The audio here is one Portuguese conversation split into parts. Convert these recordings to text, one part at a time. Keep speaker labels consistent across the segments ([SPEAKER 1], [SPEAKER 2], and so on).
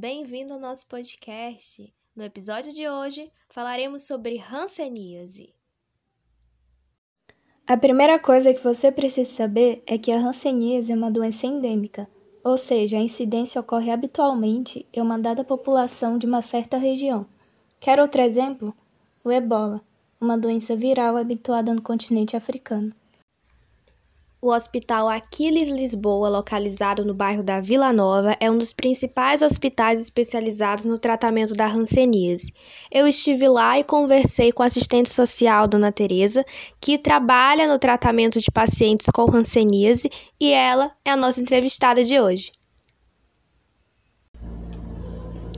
[SPEAKER 1] Bem-vindo ao nosso podcast. No episódio de hoje, falaremos sobre hanseníase.
[SPEAKER 2] A primeira coisa que você precisa saber é que a hanseníase é uma doença endêmica, ou seja, a incidência ocorre habitualmente em uma dada população de uma certa região. Quer outro exemplo? O ebola, uma doença viral habituada no continente africano.
[SPEAKER 1] O Hospital Aquiles Lisboa, localizado no bairro da Vila Nova, é um dos principais hospitais especializados no tratamento da hanseníase. Eu estive lá e conversei com a assistente social Dona Teresa, que trabalha no tratamento de pacientes com hanseníase, e ela é a nossa entrevistada de hoje.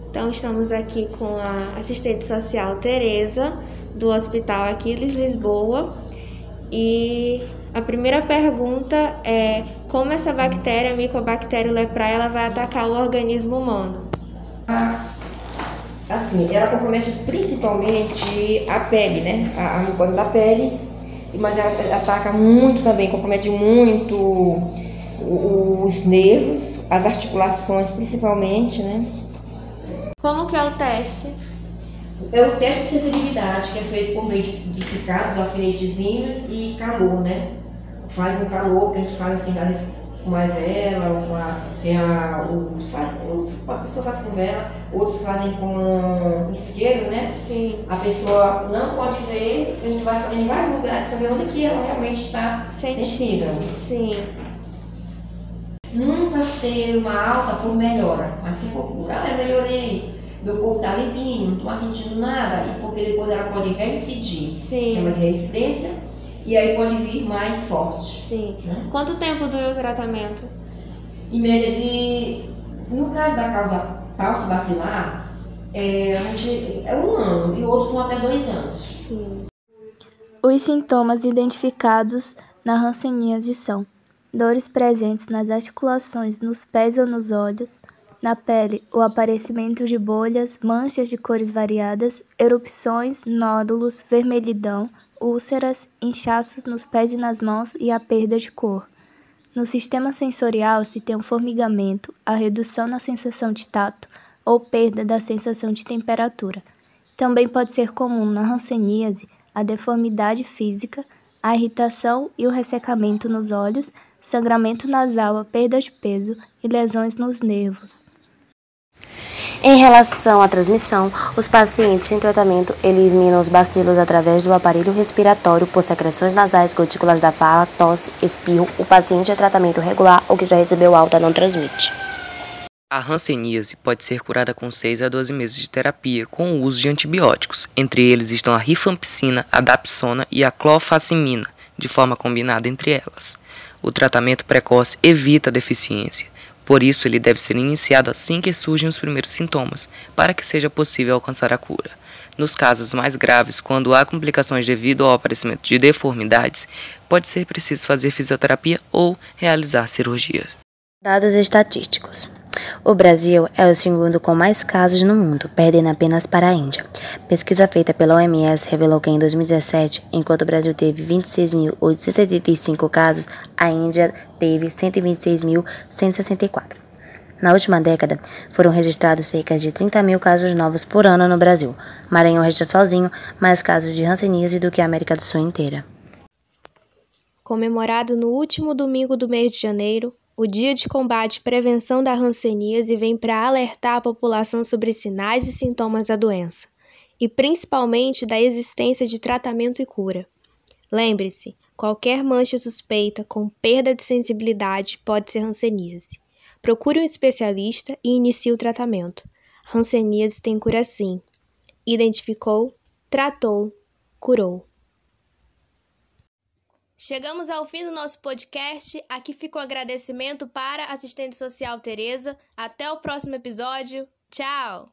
[SPEAKER 1] Então estamos aqui com a assistente social Teresa do Hospital Aquiles Lisboa e a primeira pergunta é como essa bactéria, a micobactéria leprae, ela vai atacar o organismo humano?
[SPEAKER 3] Ah, assim, ela compromete principalmente a pele, né? A, a mucosa da pele, mas ela ataca muito também, compromete muito os nervos, as articulações principalmente, né?
[SPEAKER 1] Como que é o teste?
[SPEAKER 3] É o teste de sensibilidade, que é feito por meio de, de picados, alfinetezinhos e calor, né? Faz um calor, que a gente faz assim, às vezes com mais vela, uma, tem a, os, faz, uns, a pessoa faz com vela, outros fazem com isqueiro, né?
[SPEAKER 1] Sim.
[SPEAKER 3] A pessoa não pode ver, a gente vai em vários lugares para ver onde que ela realmente está sensível.
[SPEAKER 1] Sim.
[SPEAKER 3] Nunca ter uma alta por melhora, mas se for por, ah, eu melhorei, meu corpo está limpinho, não estou sentindo nada, e porque depois ela pode reincidir.
[SPEAKER 1] Sim.
[SPEAKER 3] Chama de reincidência e aí pode vir mais forte.
[SPEAKER 1] Sim. Né? Quanto tempo dura o tratamento?
[SPEAKER 3] Em média de. No caso da causa falsa bacilar, é, a gente, é um ano e outros vão até dois anos.
[SPEAKER 1] Sim.
[SPEAKER 2] Os sintomas identificados na hanseníase são dores presentes nas articulações, nos pés ou nos olhos, na pele, o aparecimento de bolhas, manchas de cores variadas, erupções, nódulos, vermelhidão, úlceras, inchaços nos pés e nas mãos e a perda de cor. No sistema sensorial se tem o formigamento, a redução na sensação de tato ou perda da sensação de temperatura. Também pode ser comum na hanseníase a deformidade física, a irritação e o ressecamento nos olhos, sangramento nasal, a perda de peso e lesões nos nervos.
[SPEAKER 4] Em relação à transmissão, os pacientes sem tratamento eliminam os bacilos através do aparelho respiratório por secreções nasais, gotículas da fala, tosse, espirro. O paciente é tratamento regular ou que já recebeu alta não transmite.
[SPEAKER 5] A hanseníase pode ser curada com 6 a 12 meses de terapia com o uso de antibióticos. Entre eles estão a rifampicina, a dapsona e a clofazimina, de forma combinada entre elas. O tratamento precoce evita a deficiência. Por isso, ele deve ser iniciado assim que surgem os primeiros sintomas, para que seja possível alcançar a cura. Nos casos mais graves, quando há complicações devido ao aparecimento de deformidades, pode ser preciso fazer fisioterapia ou realizar cirurgia.
[SPEAKER 4] Dados estatísticos. O Brasil é o segundo com mais casos no mundo, perdendo apenas para a Índia. Pesquisa feita pela OMS revelou que em 2017, enquanto o Brasil teve 26.875 casos, a Índia teve 126.164. Na última década, foram registrados cerca de 30 mil casos novos por ano no Brasil. Maranhão registra sozinho mais casos de hanseníase do que a América do Sul inteira.
[SPEAKER 1] Comemorado no último domingo do mês de janeiro, o Dia de Combate e Prevenção da Hanseníase vem para alertar a população sobre sinais e sintomas da doença, e principalmente da existência de tratamento e cura. Lembre-se, qualquer mancha suspeita com perda de sensibilidade pode ser hanseníase. Procure um especialista e inicie o tratamento. Hanseníase tem cura sim. Identificou, tratou, curou. Chegamos ao fim do nosso podcast. Aqui fica o um agradecimento para assistente social Tereza. Até o próximo episódio. Tchau!